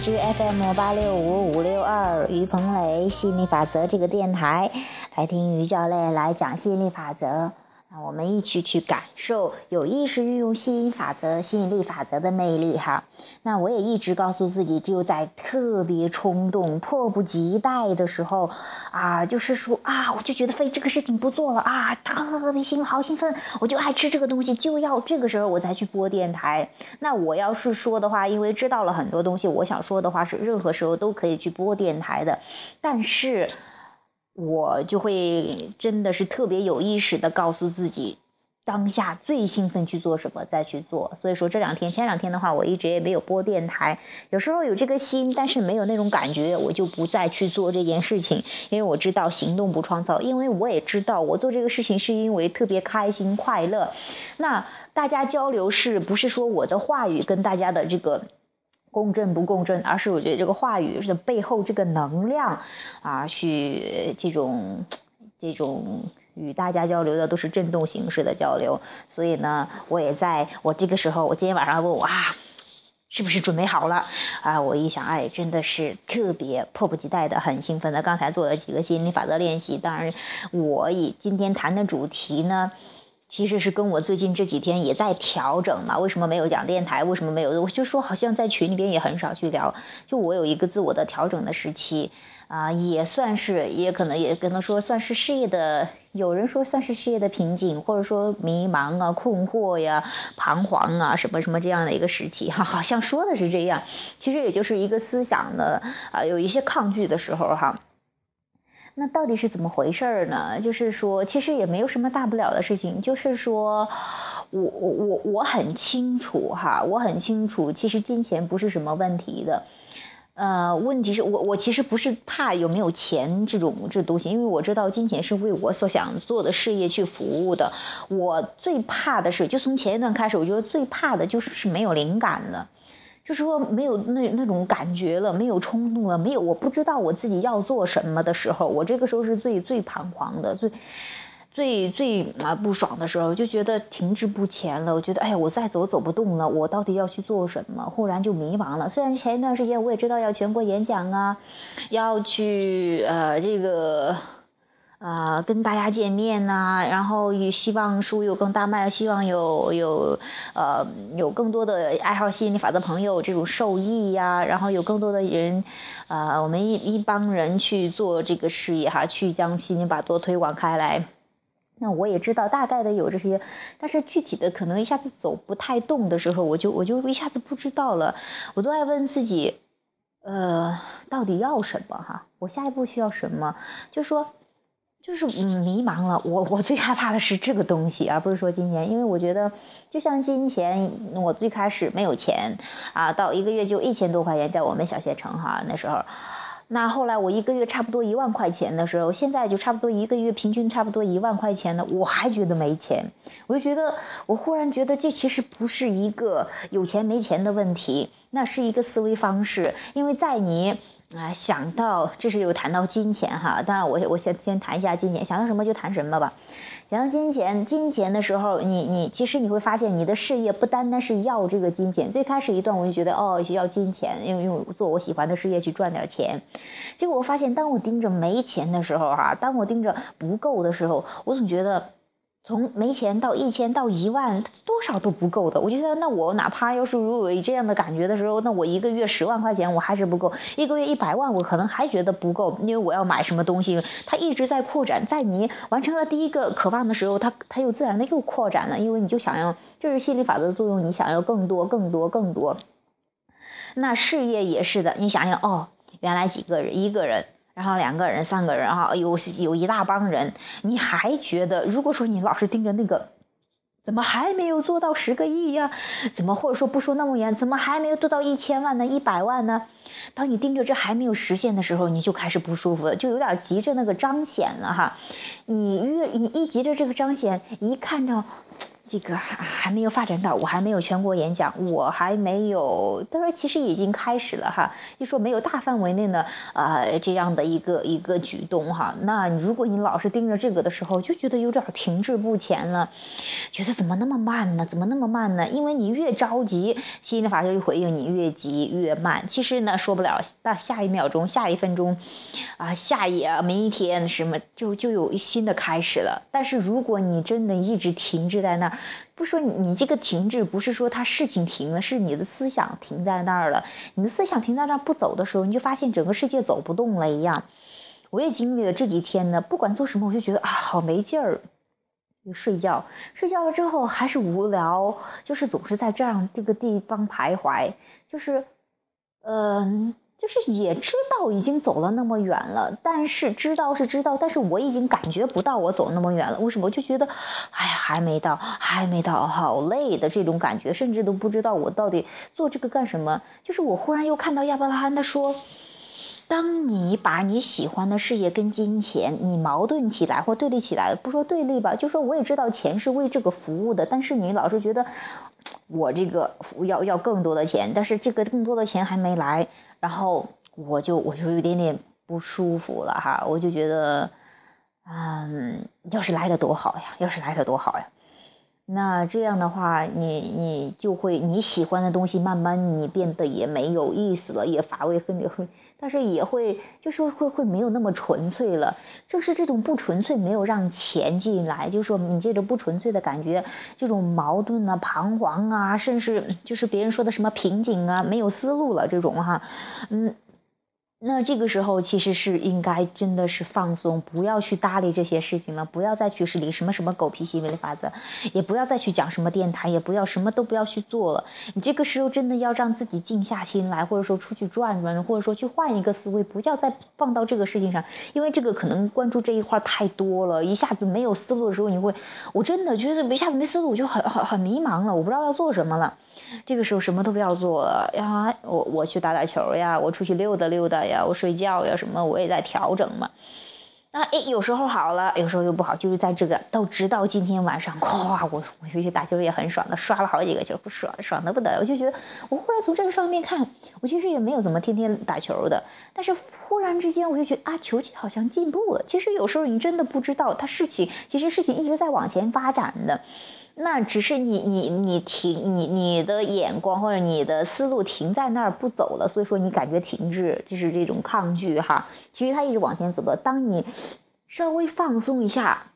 欢迎来到荔枝 FM 八六五五六二于鹏雷吸引力法则这个电台，来听于教练来讲吸引力法则。让我们一起去感受有意识运用吸引法则、吸引力法则的魅力哈。那我也一直告诉自己，只有在特别冲动、迫不及待的时候，啊，就是说啊，我就觉得非这个事情不做了啊，特别兴好兴奋，我就爱吃这个东西，就要这个时候我才去播电台。那我要是说的话，因为知道了很多东西，我想说的话是任何时候都可以去播电台的，但是。我就会真的是特别有意识的告诉自己，当下最兴奋去做什么再去做。所以说这两天前两天的话，我一直也没有播电台。有时候有这个心，但是没有那种感觉，我就不再去做这件事情。因为我知道行动不创造，因为我也知道我做这个事情是因为特别开心快乐。那大家交流是不是说我的话语跟大家的这个？共振不共振，而是我觉得这个话语是背后这个能量啊，去这种这种与大家交流的都是震动形式的交流。所以呢，我也在我这个时候，我今天晚上问我啊，是不是准备好了啊？我一想，哎，真的是特别迫不及待的，很兴奋的。刚才做了几个吸引力法则练习，当然，我以今天谈的主题呢。其实是跟我最近这几天也在调整嘛，为什么没有讲电台？为什么没有？我就说好像在群里边也很少去聊，就我有一个自我的调整的时期，啊，也算是，也可能也可能说算是事业的，有人说算是事业的瓶颈，或者说迷茫啊、困惑呀、彷徨啊，什么什么这样的一个时期哈，好像说的是这样，其实也就是一个思想的啊，有一些抗拒的时候哈。那到底是怎么回事儿呢？就是说，其实也没有什么大不了的事情。就是说，我我我我很清楚哈，我很清楚，其实金钱不是什么问题的。呃，问题是我我其实不是怕有没有钱这种这东西，因为我知道金钱是为我所想做的事业去服务的。我最怕的是，就从前一段开始，我觉得最怕的就是是没有灵感了。就是说没有那那种感觉了，没有冲动了，没有我不知道我自己要做什么的时候，我这个时候是最最彷徨的，最最最啊不爽的时候，就觉得停滞不前了。我觉得哎呀，我再走走不动了，我到底要去做什么？忽然就迷茫了。虽然前一段时间我也知道要全国演讲啊，要去呃这个。啊，跟大家见面呐，然后也希望书有更大卖，希望有有呃有更多的爱好吸引力法则朋友这种受益呀，然后有更多的人，啊，我们一一帮人去做这个事业哈，去将吸引力法则推广开来。那我也知道大概的有这些，但是具体的可能一下子走不太动的时候，我就我就一下子不知道了。我都爱问自己，呃，到底要什么哈？我下一步需要什么？就说。就是迷茫了，我我最害怕的是这个东西，而不是说金钱，因为我觉得就像金钱，我最开始没有钱啊，到一个月就一千多块钱，在我们小县城哈那时候，那后来我一个月差不多一万块钱的时候，现在就差不多一个月平均差不多一万块钱的，我还觉得没钱，我就觉得我忽然觉得这其实不是一个有钱没钱的问题，那是一个思维方式，因为在你。啊，想到这是有谈到金钱哈，当然我我先先谈一下金钱，想到什么就谈什么吧。想到金钱，金钱的时候，你你其实你会发现，你的事业不单单是要这个金钱。最开始一段我就觉得哦，需要金钱，用用做我喜欢的事业去赚点钱。结果我发现，当我盯着没钱的时候哈，当我盯着不够的时候，我总觉得。从没钱到一千到一万，多少都不够的。我觉得，那我哪怕要是如果有这样的感觉的时候，那我一个月十万块钱我还是不够，一个月一百万我可能还觉得不够，因为我要买什么东西，它一直在扩展。在你完成了第一个渴望的时候，它它又自然的又扩展了，因为你就想要，这是心理法则的作用，你想要更多、更多、更多。那事业也是的，你想想哦，原来几个人，一个人。然后两个人、三个人哈，有有一大帮人，你还觉得，如果说你老是盯着那个，怎么还没有做到十个亿呀？怎么或者说不说那么远，怎么还没有做到一千万呢、一百万呢？当你盯着这还没有实现的时候，你就开始不舒服了，就有点急着那个彰显了哈。你越你一急着这个彰显，一看到。这个还还没有发展到，我还没有全国演讲，我还没有，他说其实已经开始了哈。就说没有大范围内的啊这样的一个一个举动哈。那如果你老是盯着这个的时候，就觉得有点停滞不前了，觉得怎么那么慢呢？怎么那么慢呢？因为你越着急，吸引力法则就回应你越急越慢。其实呢，说不了，那下一秒钟、下一分钟，啊，下一明一天什么就就有新的开始了。但是如果你真的一直停滞在那儿，不说你，你这个停滞不是说他事情停了，是你的思想停在那儿了。你的思想停在那儿不走的时候，你就发现整个世界走不动了一样。我也经历了这几天呢，不管做什么，我就觉得啊，好没劲儿。就睡觉，睡觉了之后还是无聊，就是总是在这样这个地方徘徊，就是，嗯。就是也知道已经走了那么远了，但是知道是知道，但是我已经感觉不到我走那么远了。为什么？我就觉得，哎呀，还没到，还没到，好累的这种感觉，甚至都不知道我到底做这个干什么。就是我忽然又看到亚伯拉罕他说，当你把你喜欢的事业跟金钱你矛盾起来或对立起来，不说对立吧，就说我也知道钱是为这个服务的，但是你老是觉得我这个要要更多的钱，但是这个更多的钱还没来。然后我就我就有点点不舒服了哈，我就觉得，嗯，要是来的多好呀，要是来的多好呀。那这样的话，你你就会你喜欢的东西慢慢你变得也没有意思了，也乏味，很会，但是也会就是会会没有那么纯粹了。正是这种不纯粹，没有让钱进来，就是说你这种不纯粹的感觉，这种矛盾啊、彷徨啊，甚至就是别人说的什么瓶颈啊、没有思路了这种哈，嗯。那这个时候其实是应该真的是放松，不要去搭理这些事情了，不要再去理什么什么狗屁吸引力法则，也不要再去讲什么电台，也不要什么都不要去做了。你这个时候真的要让自己静下心来，或者说出去转转，或者说去换一个思维，不要再放到这个事情上，因为这个可能关注这一块太多了，一下子没有思路的时候，你会，我真的觉得一下子没思路，我就很很很迷茫了，我不知道要做什么了。这个时候什么都不要做呀，我我去打打球呀，我出去溜达溜达呀，我睡觉呀，什么我也在调整嘛。那哎，有时候好了，有时候又不好，就是在这个到直到今天晚上，咵，我我回去打球也很爽的，刷了好几个球，不爽爽的不得了。我就觉得，我忽然从这个上面看，我其实也没有怎么天天打球的，但是忽然之间我就觉得啊，球技好像进步了。其实有时候你真的不知道，它事情其实事情一直在往前发展的。那只是你你你停你你的眼光或者你的思路停在那儿不走了，所以说你感觉停滞，就是这种抗拒哈。其实它一直往前走的，当你稍微放松一下。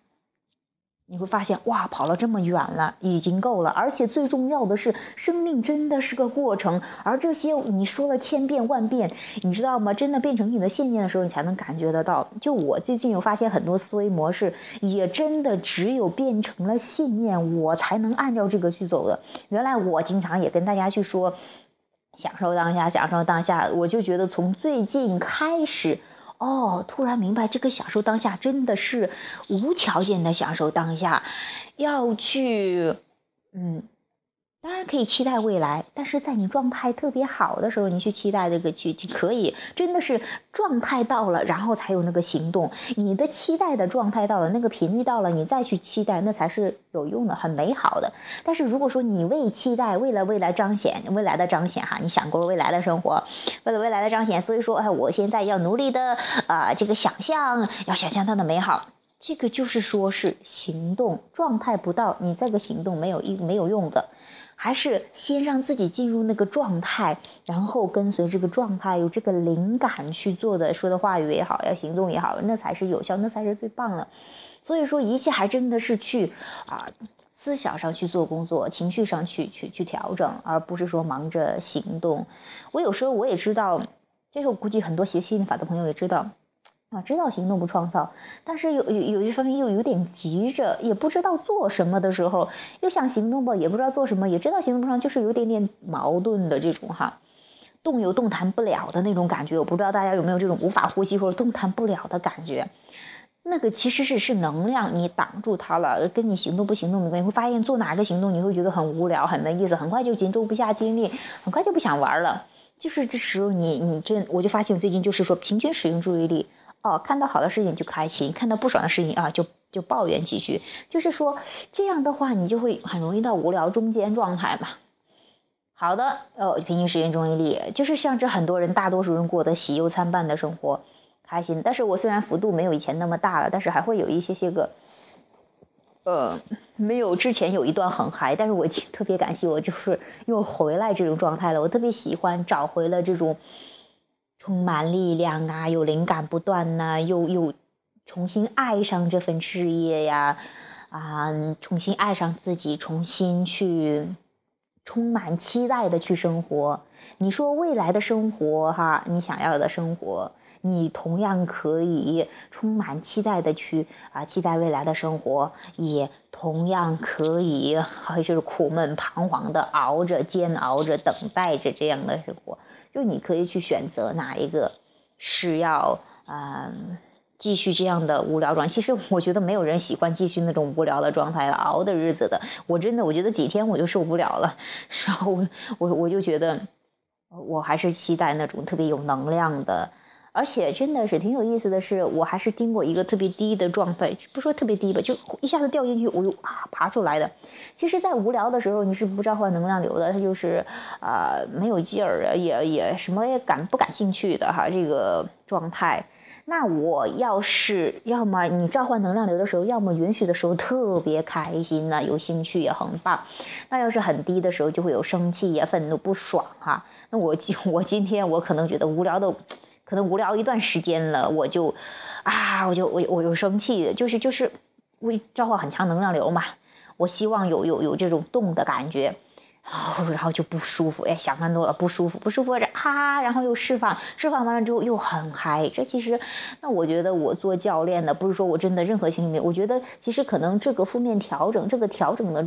你会发现，哇，跑了这么远了，已经够了。而且最重要的是，生命真的是个过程，而这些你说了千遍万遍，你知道吗？真的变成你的信念的时候，你才能感觉得到。就我最近有发现很多思维模式，也真的只有变成了信念，我才能按照这个去走的。原来我经常也跟大家去说，享受当下，享受当下。我就觉得从最近开始。哦，突然明白，这个享受当下真的是无条件的享受当下，要去，嗯。当然可以期待未来，但是在你状态特别好的时候，你去期待这个去就可以，真的是状态到了，然后才有那个行动。你的期待的状态到了，那个频率到了，你再去期待，那才是有用的，很美好的。但是如果说你为期待，为了未来彰显未来的彰显哈，你想过未来的生活，为了未来的彰显，所以说哎，我现在要努力的啊，这个想象要想象它的美好，这个就是说是行动状态不到，你这个行动没有一没有用的。还是先让自己进入那个状态，然后跟随这个状态，有这个灵感去做的，说的话语也好，要行动也好，那才是有效，那才是最棒的。所以说，一切还真的是去啊，思想上去做工作，情绪上去去去调整，而不是说忙着行动。我有时候我也知道，这是我估计很多学心理法的朋友也知道。啊，知道行动不创造，但是有有有一方面又有点急着，也不知道做什么的时候，又想行动吧，也不知道做什么，也知道行动不上，就是有点点矛盾的这种哈，动又动弹不了的那种感觉。我不知道大家有没有这种无法呼吸或者动弹不了的感觉？那个其实是是能量，你挡住它了，跟你行动不行动没关系。会发现做哪个行动你会觉得很无聊，很没意思，很快就集中不下精力，很快就不想玩了。就是这时候你你这，我就发现最近就是说平均使用注意力。哦，看到好的事情就开心，看到不爽的事情啊就就抱怨几句。就是说这样的话，你就会很容易到无聊中间状态嘛。好的，哦，平行时间注意力，就是像这很多人，大多数人过得喜忧参半的生活，开心。但是我虽然幅度没有以前那么大了，但是还会有一些些个，呃，没有之前有一段很嗨，但是我 特别感谢我就是又回来这种状态了。我特别喜欢找回了这种充满力量啊，有灵感不断呐，又又重新爱上这份事业呀，啊，重新爱上自己，重新去。充满期待的去生活，你说未来的生活哈，你想要的生活，你同样可以充满期待的去啊，期待未来的生活，也同样可以，好像就是苦闷彷徨的熬着、煎熬着、等待着这样的生活，就你可以去选择哪一个是要嗯。继续这样的无聊状，其实我觉得没有人喜欢继续那种无聊的状态，熬的日子的。我真的，我觉得几天我就受不了了。然后我我我就觉得，我还是期待那种特别有能量的，而且真的是挺有意思的是，我还是经过一个特别低的状态，不说特别低吧，就一下子掉进去，我就啊爬出来的。其实，在无聊的时候，你是不召唤能量流的，它就是啊没有劲儿啊，也也什么也感不感兴趣的哈，这个状态。那我要是要么你召唤能量流的时候，要么允许的时候特别开心呢，有兴趣也很棒。那要是很低的时候，就会有生气呀、愤怒、不爽哈。那我今我今天我可能觉得无聊的，可能无聊一段时间了，我就啊，我就我我又生气，就是就是为召唤很强能量流嘛。我希望有有有这种动的感觉。然后就不舒服，哎，想太多了，不舒服，不舒服，这哈，然后又释放，释放完了之后又很嗨，这其实，那我觉得我做教练的，不是说我真的任何心里面，我觉得其实可能这个负面调整，这个调整的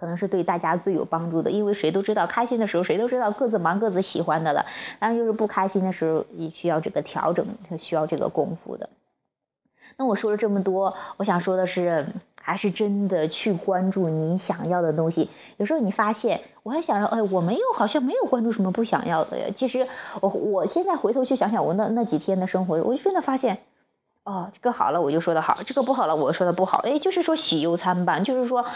可能是对大家最有帮助的，因为谁都知道，开心的时候谁都知道各自忙各自喜欢的了，当然就是不开心的时候也需要这个调整，需要这个功夫的。那我说了这么多，我想说的是。还是真的去关注你想要的东西。有时候你发现，我还想着，哎，我没有，好像没有关注什么不想要的呀。其实我我现在回头去想想，我那那几天的生活，我就真的发现，哦，这个好了我就说的好，这个不好了我说的不好。哎，就是说喜忧参半，就是说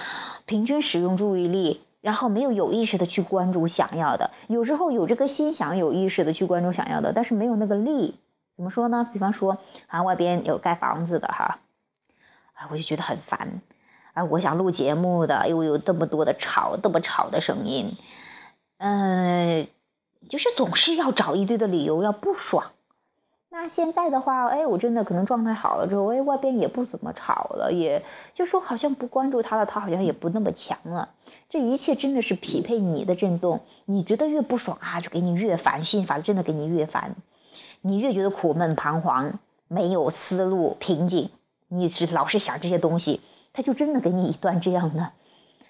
平均使用注意力，然后没有有意识的去关注想要的。有时候有这个心想有意识的去关注想要的，但是没有那个力。怎么说呢？比方说，啊，外边有盖房子的哈。啊，我就觉得很烦，啊，我想录节目的，又有这么多的吵，这么吵的声音，嗯，就是总是要找一堆的理由要不爽。那现在的话，哎，我真的可能状态好了之后，哎，外边也不怎么吵了，也就说好像不关注他了，他好像也不那么强了。这一切真的是匹配你的震动，你觉得越不爽啊，就给你越烦，心法真的给你越烦，你越觉得苦闷彷徨，没有思路瓶颈。你是老是想这些东西，他就真的给你一段这样的，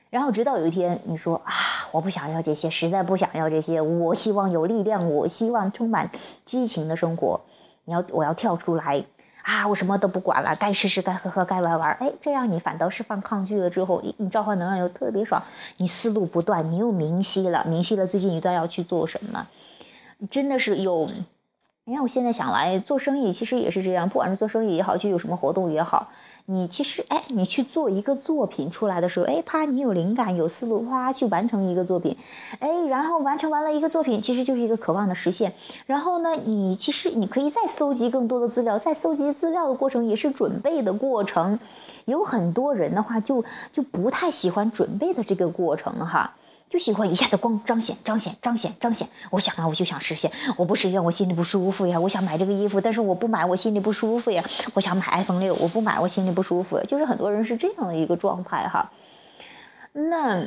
然后直到有一天你说啊，我不想要这些，实在不想要这些，我希望有力量，我希望充满激情的生活。你要我要跳出来啊，我什么都不管了，该吃吃，该喝喝，该玩玩。哎，这样你反倒是放抗拒了之后，你召唤能量又特别爽，你思路不断，你又明晰了，明晰了最近一段要去做什么，真的是有。你看，我现在想来做生意，其实也是这样。不管是做生意也好，就有什么活动也好，你其实哎，你去做一个作品出来的时候，哎，啪，你有灵感、有思路，啪，去完成一个作品，哎，然后完成完了一个作品，其实就是一个渴望的实现。然后呢，你其实你可以再搜集更多的资料，在搜集资料的过程也是准备的过程。有很多人的话，就就不太喜欢准备的这个过程哈。就喜欢一下子光彰显彰显彰显彰显，我想啊，我就想实现，我不实现我心里不舒服呀。我想买这个衣服，但是我不买我心里不舒服呀。我想买 iPhone 六，我不买我心里不舒服。就是很多人是这样的一个状态哈。那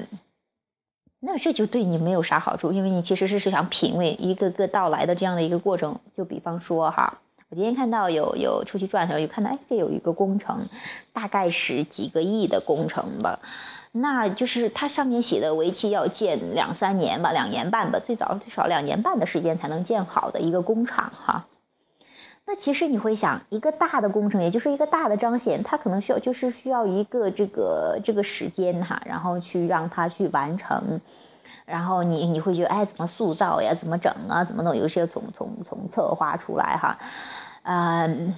那这就对你没有啥好处，因为你其实是是想品味一个个到来的这样的一个过程。就比方说哈，我今天看到有有出去转的时候，有看到哎，这有一个工程，大概是几个亿的工程吧。那就是它上面写的为期要建两三年吧，两年半吧，最早最少两年半的时间才能建好的一个工厂哈。那其实你会想，一个大的工程，也就是一个大的彰显，它可能需要就是需要一个这个这个时间哈，然后去让它去完成，然后你你会觉得哎，怎么塑造呀，怎么整啊，怎么弄？有些从从从策划出来哈，嗯。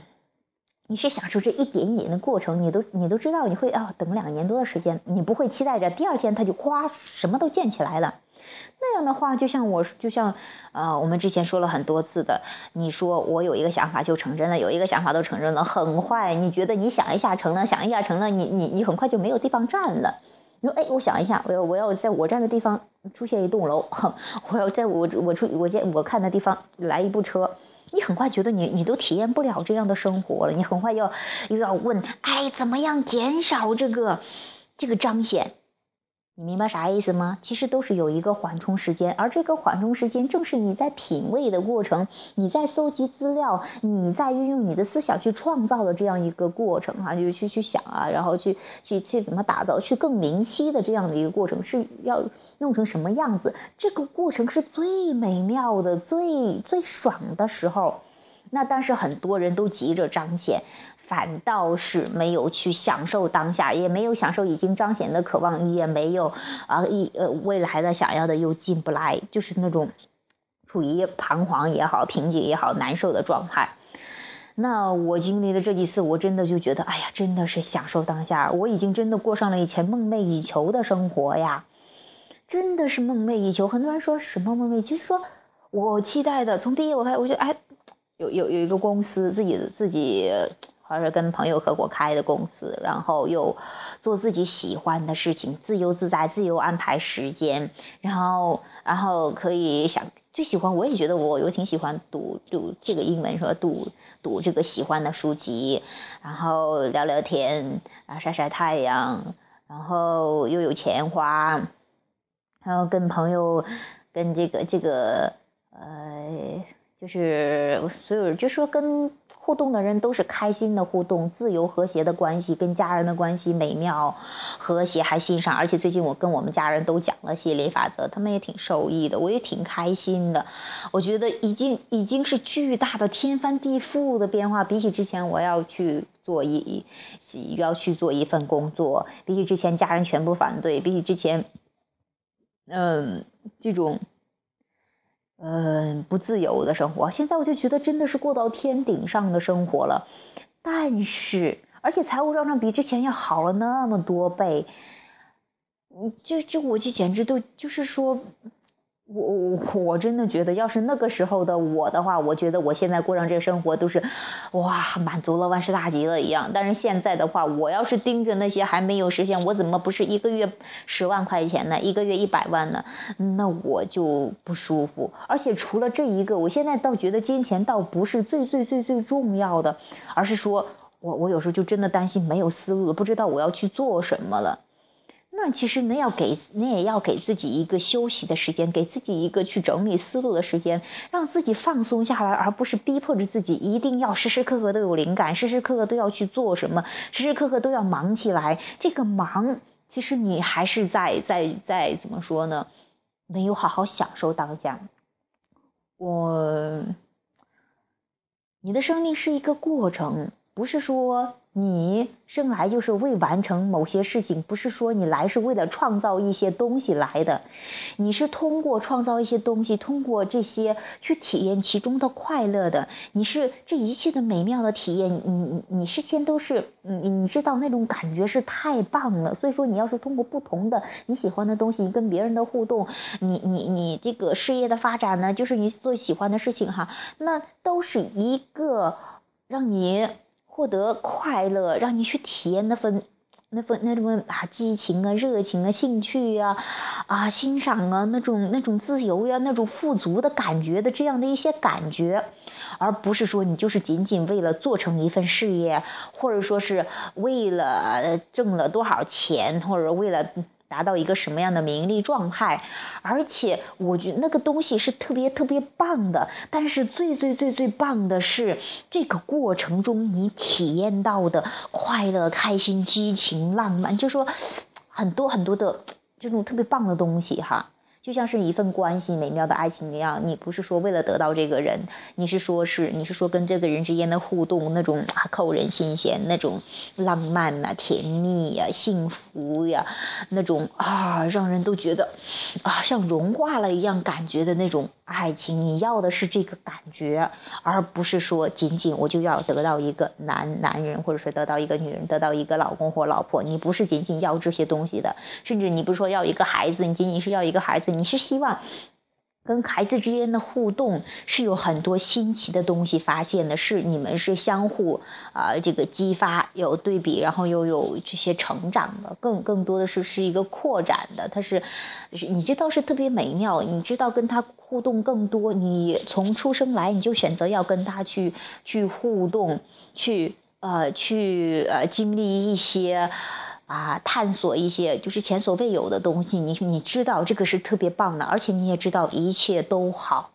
你是享受这一点一点的过程，你都你都知道你会啊等两年多的时间，你不会期待着第二天它就哗什么都建起来了。那样的话，就像我就像呃我们之前说了很多次的，你说我有一个想法就成真了，有一个想法都成真了，很快你觉得你想一下成了，想一下成了，你你你很快就没有地方站了。你说哎，我想一下，我要我要在我站的地方出现一栋楼，哼，我要在我我出我见我看的地方来一部车。你很快觉得你你都体验不了这样的生活了，你很快要又要问，哎，怎么样减少这个这个彰显？你明白啥意思吗？其实都是有一个缓冲时间，而这个缓冲时间正是你在品味的过程，你在搜集资料，你在运用你的思想去创造的这样一个过程哈，就去去想啊，然后去去去怎么打造，去更明晰的这样的一个过程是要弄成什么样子？这个过程是最美妙的、最最爽的时候。那但是很多人都急着彰显。反倒是没有去享受当下，也没有享受已经彰显的渴望，也没有啊一呃未来的想要的又进不来，就是那种处于彷徨也好、瓶颈也好、难受的状态。那我经历的这几次，我真的就觉得，哎呀，真的是享受当下，我已经真的过上了以前梦寐以求的生活呀，真的是梦寐以求。很多人说什么梦寐，就是说我期待的，从毕业我开始，我就哎，有有有一个公司自己自己。而是跟朋友合伙开的公司，然后又做自己喜欢的事情，自由自在，自由安排时间，然后然后可以想最喜欢，我也觉得我我挺喜欢读读这个英文，说读读这个喜欢的书籍，然后聊聊天啊，晒晒太阳，然后又有钱花，然后跟朋友跟这个这个呃，就是所有人就说跟。互动的人都是开心的互动，自由和谐的关系，跟家人的关系美妙和谐，还欣赏。而且最近我跟我们家人都讲了吸引力法则，他们也挺受益的，我也挺开心的。我觉得已经已经是巨大的天翻地覆的变化，比起之前我要去做一要去做一份工作，比起之前家人全部反对，比起之前，嗯，这种。嗯，不自由的生活，现在我就觉得真的是过到天顶上的生活了。但是，而且财务账上比之前要好了那么多倍，嗯，就就我就简直都就是说。我我我真的觉得，要是那个时候的我的话，我觉得我现在过上这生活都是，哇，满足了万事大吉了一样。但是现在的话，我要是盯着那些还没有实现，我怎么不是一个月十万块钱呢？一个月一百万呢？那我就不舒服。而且除了这一个，我现在倒觉得金钱倒不是最最最最重要的，而是说我我有时候就真的担心没有思路，不知道我要去做什么了。那其实，你要给，你也要给自己一个休息的时间，给自己一个去整理思路的时间，让自己放松下来，而不是逼迫着自己一定要时时刻刻都有灵感，时时刻刻都要去做什么，时时刻刻都要忙起来。这个忙，其实你还是在在在怎么说呢？没有好好享受当下。我，你的生命是一个过程，不是说。你生来就是为完成某些事情，不是说你来是为了创造一些东西来的，你是通过创造一些东西，通过这些去体验其中的快乐的。你是这一切的美妙的体验，你你你事先都是，你你知道那种感觉是太棒了。所以说，你要是通过不同的你喜欢的东西，跟别人的互动，你你你这个事业的发展呢，就是你做喜欢的事情哈，那都是一个让你。获得快乐，让你去体验那份、那份、那种啊激情啊、热情啊、兴趣呀、啊欣赏啊那种、那种自由呀、那种富足的感觉的这样的一些感觉，而不是说你就是仅仅为了做成一份事业，或者说是为了挣了多少钱，或者为了。达到一个什么样的名利状态，而且我觉得那个东西是特别特别棒的。但是最最最最棒的是这个过程中你体验到的快乐、开心、激情、浪漫，就说很多很多的这种特别棒的东西哈。就像是一份关系美妙的爱情一样，你不是说为了得到这个人，你是说是你是说跟这个人之间的互动那种啊扣人心弦，那种浪漫呐、甜蜜呀、幸福呀，那种啊让人都觉得啊像融化了一样感觉的那种爱情，你要的是这个感觉，而不是说仅仅我就要得到一个男男人，或者说得到一个女人，得到一个老公或老婆，你不是仅仅要这些东西的，甚至你不是说要一个孩子，你仅仅是要一个孩子。你是希望跟孩子之间的互动是有很多新奇的东西发现的，是你们是相互啊这个激发有对比，然后又有这些成长的，更更多的是是一个扩展的，它是你知道是特别美妙，你知道跟他互动更多，你从出生来你就选择要跟他去去互动，去呃去呃经历一些。啊，探索一些就是前所未有的东西，你你知道这个是特别棒的，而且你也知道一切都好。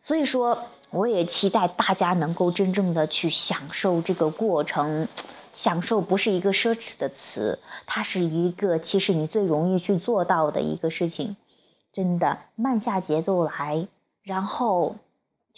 所以说，我也期待大家能够真正的去享受这个过程。享受不是一个奢侈的词，它是一个其实你最容易去做到的一个事情。真的，慢下节奏来，然后。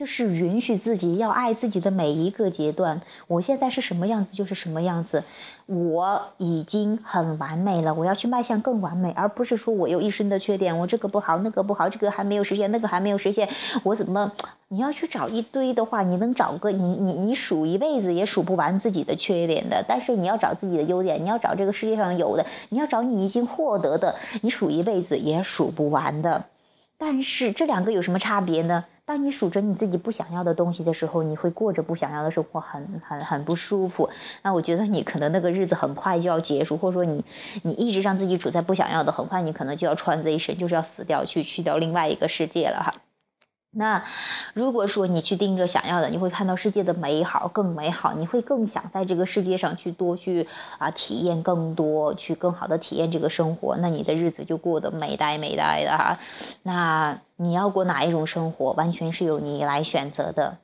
就是允许自己要爱自己的每一个阶段。我现在是什么样子就是什么样子，我已经很完美了。我要去迈向更完美，而不是说我有一身的缺点，我这个不好那个不好，这个还没有实现，那个还没有实现，我怎么？你要去找一堆的话，你能找个你你你数一辈子也数不完自己的缺点的。但是你要找自己的优点，你要找这个世界上有的，你要找你已经获得的，你数一辈子也数不完的。但是这两个有什么差别呢？当你数着你自己不想要的东西的时候，你会过着不想要的生活，很很很不舒服。那我觉得你可能那个日子很快就要结束，或者说你你一直让自己处在不想要的，很快你可能就要穿这一身，就是要死掉，去去掉另外一个世界了哈。那如果说你去盯着想要的，你会看到世界的美好更美好，你会更想在这个世界上去多去啊体验更多，去更好的体验这个生活，那你的日子就过得美呆美呆的哈。那你要过哪一种生活，完全是由你来选择的。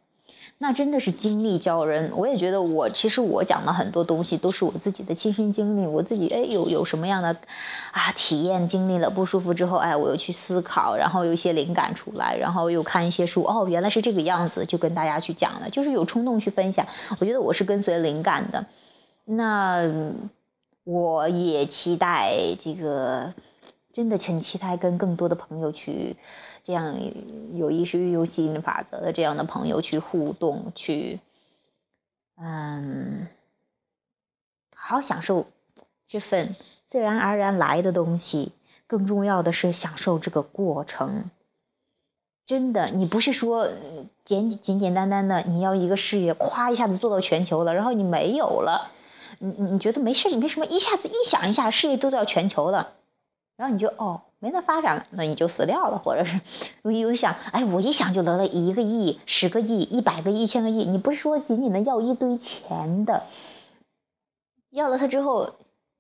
那真的是经历教人，我也觉得我其实我讲的很多东西都是我自己的亲身经历，我自己哎有有什么样的啊体验，经历了不舒服之后，哎我又去思考，然后有一些灵感出来，然后又看一些书，哦原来是这个样子，就跟大家去讲了，就是有冲动去分享。我觉得我是跟随灵感的，那我也期待这个，真的很期待跟更多的朋友去。这样有意识运用吸引力法则的这样的朋友去互动，去嗯，好好享受这份自然而然来的东西。更重要的是享受这个过程。真的，你不是说简简简单单的你要一个事业，咵一下子做到全球了，然后你没有了，你你觉得没事，你为什么一下子一想一下事业做到全球了，然后你就哦。没得发展了，那你就死掉了，或者是我又想，哎，我一想就得了一个亿、十个亿、一百个亿、一千个亿，你不是说仅仅的要一堆钱的，要了它之后，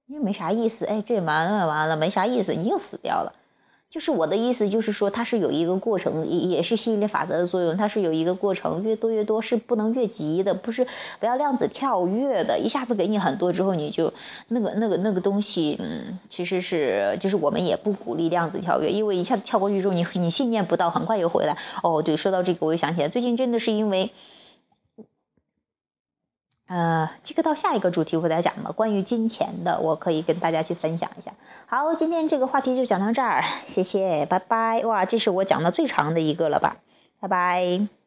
又没啥意思，哎，这完了完了，没啥意思，你又死掉了。就是我的意思，就是说它是有一个过程，也是吸引力法则的作用，它是有一个过程，越多越多是不能越级的，不是不要量子跳跃的，一下子给你很多之后你就那个那个那个东西，嗯，其实是就是我们也不鼓励量子跳跃，因为一下子跳过去之后，你你信念不到，很快又回来。哦，对，说到这个我又想起来，最近真的是因为。呃，这个到下一个主题我再讲吧。关于金钱的，我可以跟大家去分享一下。好，今天这个话题就讲到这儿，谢谢，拜拜。哇，这是我讲的最长的一个了吧？拜拜。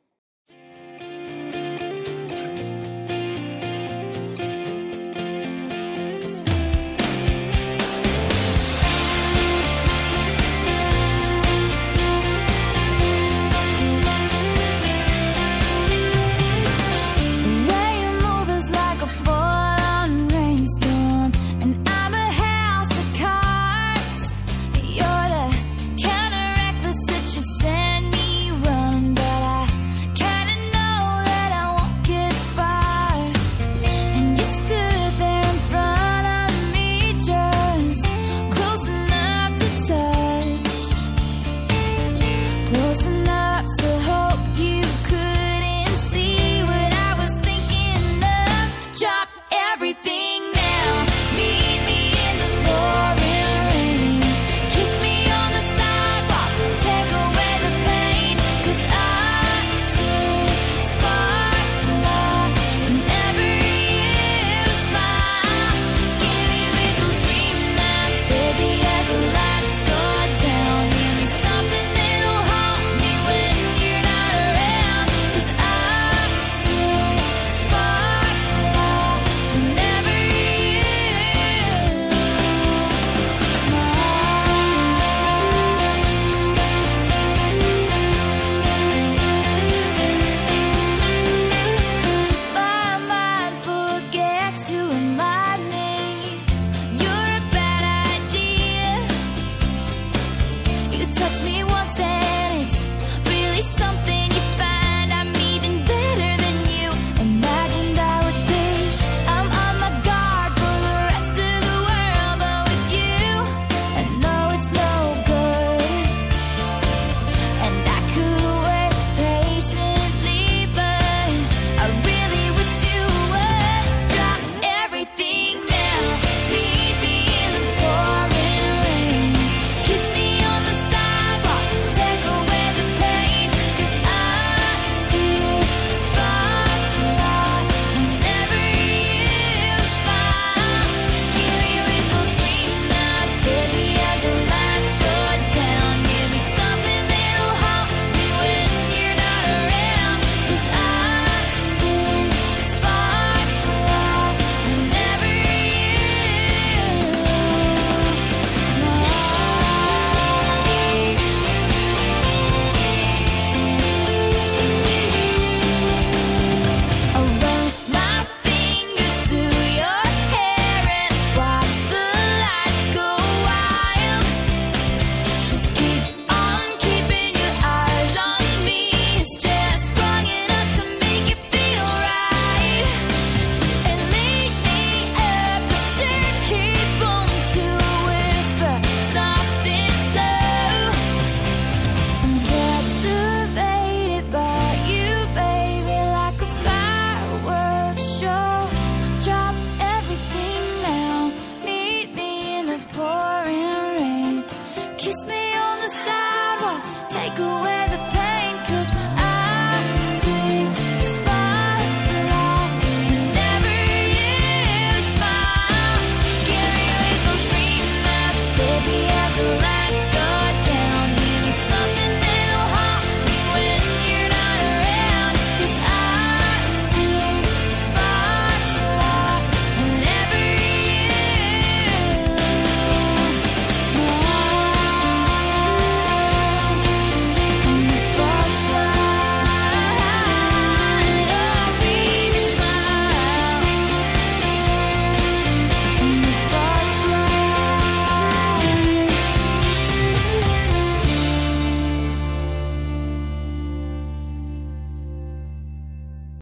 It's me